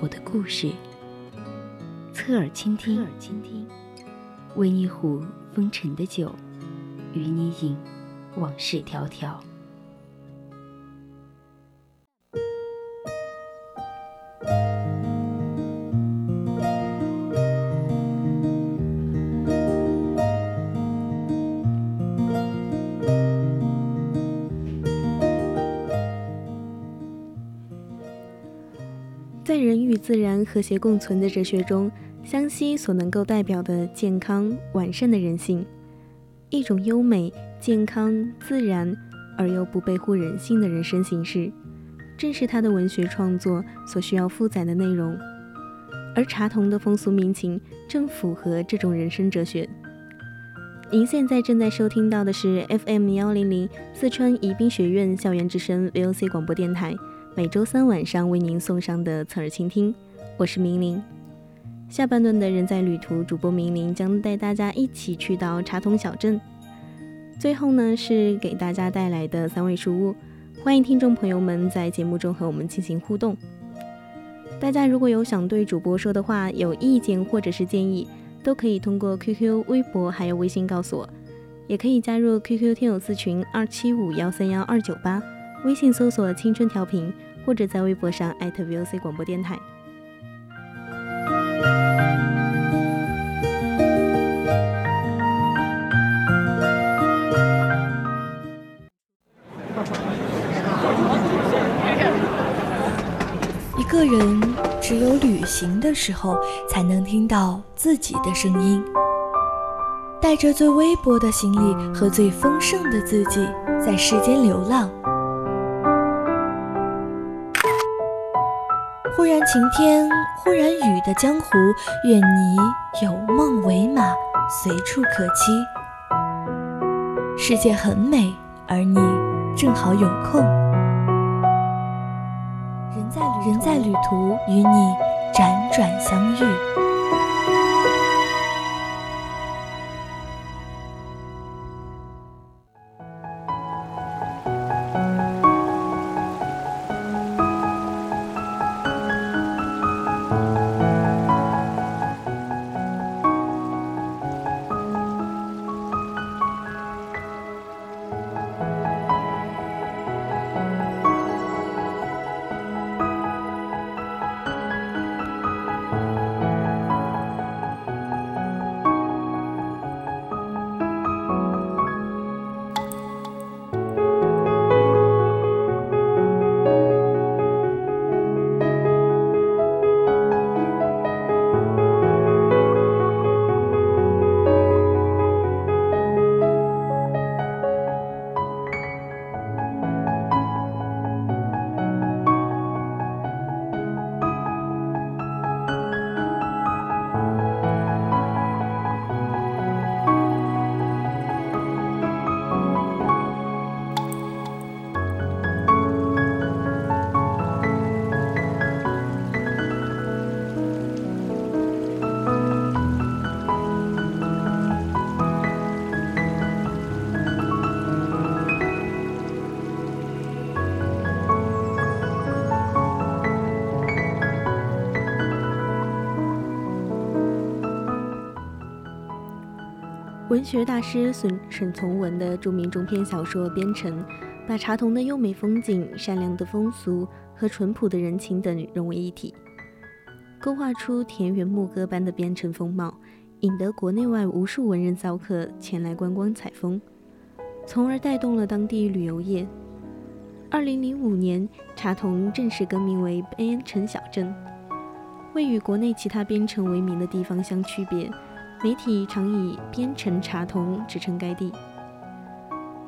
我的故事，侧耳倾听，侧耳倾听，为你壶风尘的酒，与你饮往事迢迢。在人与自然和谐共存的哲学中，湘西所能够代表的健康完善的人性，一种优美、健康、自然而又不背乎人性的人生形式，正是他的文学创作所需要负载的内容。而茶童的风俗民情正符合这种人生哲学。您现在正在收听到的是 FM 幺零零四川宜宾学院校园之声 VOC 广播电台。每周三晚上为您送上的侧耳倾听，我是明玲。下半段的人在旅途，主播明玲将带大家一起去到茶桶小镇。最后呢，是给大家带来的三位书屋，欢迎听众朋友们在节目中和我们进行互动。大家如果有想对主播说的话、有意见或者是建议，都可以通过 QQ、微博还有微信告诉我，也可以加入 QQ 听友四群二七五幺三幺二九八。微信搜索“青春调频”，或者在微博上艾特 @VOC 广播电台。一个人只有旅行的时候，才能听到自己的声音。带着最微薄的行李和最丰盛的自己，在世间流浪。忽然晴天，忽然雨的江湖，愿你有梦为马，随处可栖。世界很美，而你正好有空。人在旅人在旅途，与你辗转相遇。文学大师沈沈从文的著名中篇小说《边城》，把茶童的优美风景、善良的风俗和淳朴的人情等融为一体，勾画出田园牧歌般的边城风貌，引得国内外无数文人骚客前来观光采风，从而带动了当地旅游业。二零零五年，茶童正式更名为边城小镇，为与国内其他边城为名的地方相区别。媒体常以边城茶童指称该地。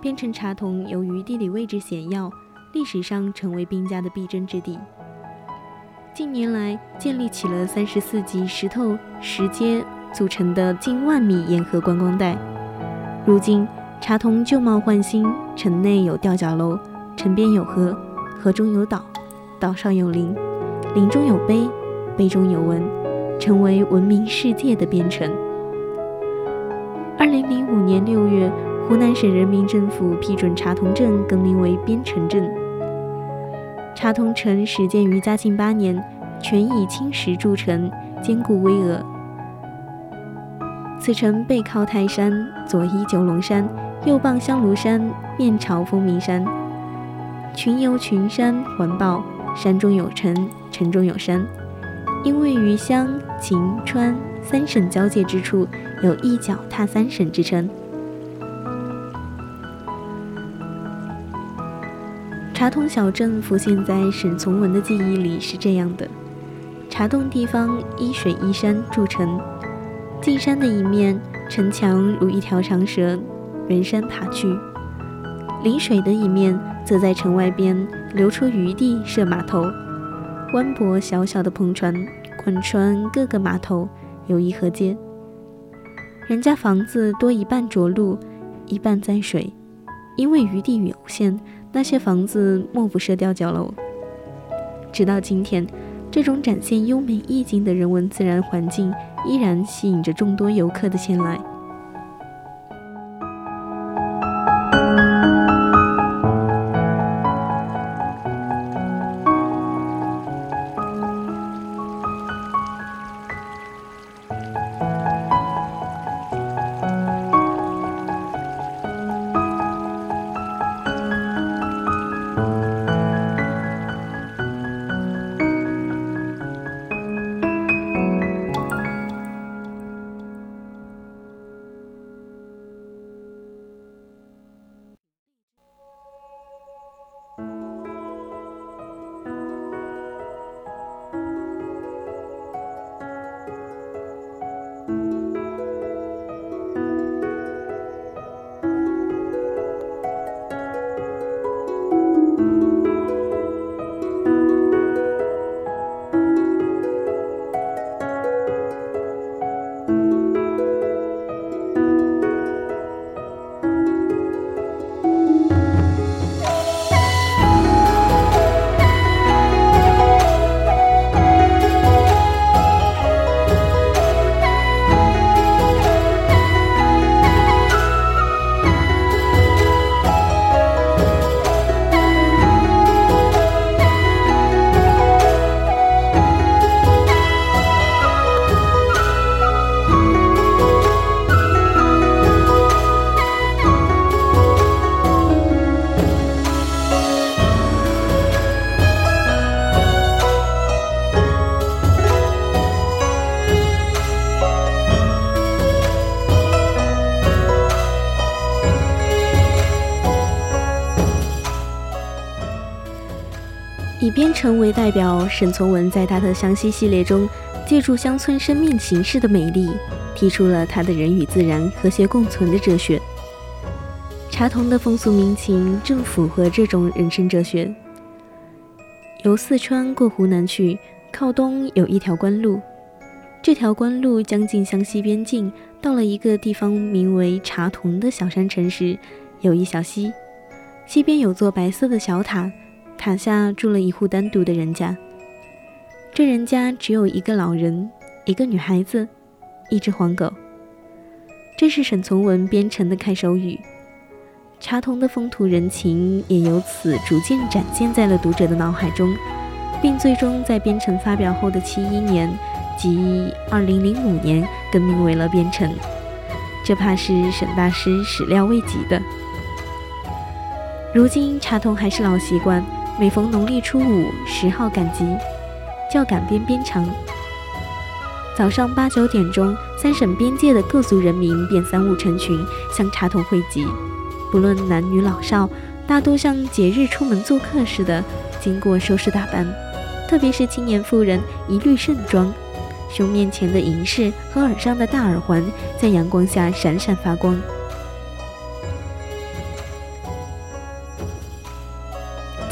边城茶童由于地理位置险要，历史上成为兵家的必争之地。近年来建立起了三十四级石头石阶组成的近万米沿河观光带。如今，茶通旧貌换新，城内有吊脚楼，城边有河，河中有岛，岛上有林，林中有碑，碑中有文，成为闻名世界的边城。二零零五年六月，湖南省人民政府批准茶峒镇更名为边城镇。茶峒城始建于嘉庆八年，全以青石筑成，坚固巍峨。此城背靠泰山，左依九龙山，右傍香炉山，面朝风鸣山，群游群山环抱，山中有城，城中有山。因位于湘、秦、川三省交界之处，有一脚踏三省之称。茶通小镇浮现在沈从文的记忆里是这样的：茶洞地方依水依山筑城，进山的一面城墙如一条长蛇，沿山爬去；临水的一面则在城外边留出余地设码头，弯泊小小的篷船贯穿各个码头，有一河街。人家房子多一半着陆，一半在水，因为余地有限。那些房子莫不设吊脚楼。直到今天，这种展现优美意境的人文自然环境，依然吸引着众多游客的前来。以边城为代表，沈从文在他的湘西系列中，借助乡村生命形式的美丽，提出了他的人与自然和谐共存的哲学。茶童的风俗民情正符合这种人生哲学。由四川过湖南去，靠东有一条官路，这条官路将近湘西边境，到了一个地方名为茶童的小山城时，有一小溪，溪边有座白色的小塔。塔下住了一户单独的人家，这人家只有一个老人，一个女孩子，一只黄狗。这是沈从文编成的开首语，茶童的风土人情也由此逐渐展现在了读者的脑海中，并最终在编程发表后的七一年，即二零零五年更名为了编程。这怕是沈大师始料未及的。如今茶童还是老习惯。每逢农历初五十号赶集，叫赶边边长。早上八九点钟，三省边界的各族人民便三五成群向茶童汇集，不论男女老少，大多像节日出门做客似的，经过收拾打扮。特别是青年妇人，一律盛装，胸面前的银饰和耳上的大耳环在阳光下闪闪发光。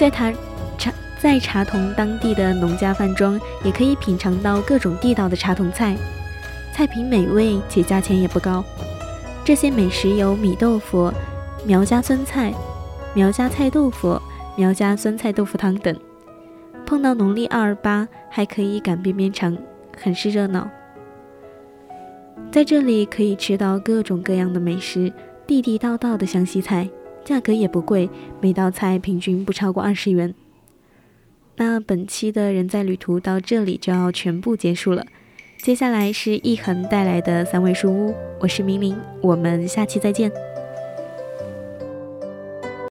在茶茶在茶峒当地的农家饭庄，也可以品尝到各种地道的茶桐菜，菜品美味且价钱也不高。这些美食有米豆腐、苗家酸菜、苗家菜豆腐、苗家酸菜豆腐汤等。碰到农历二八，还可以赶边边尝，很是热闹。在这里可以吃到各种各样的美食，地地道道的湘西菜，价格也不贵，每道菜平均不超过二十元。那本期的人在旅途到这里就要全部结束了，接下来是易恒带来的三味书屋，我是明明，我们下期再见。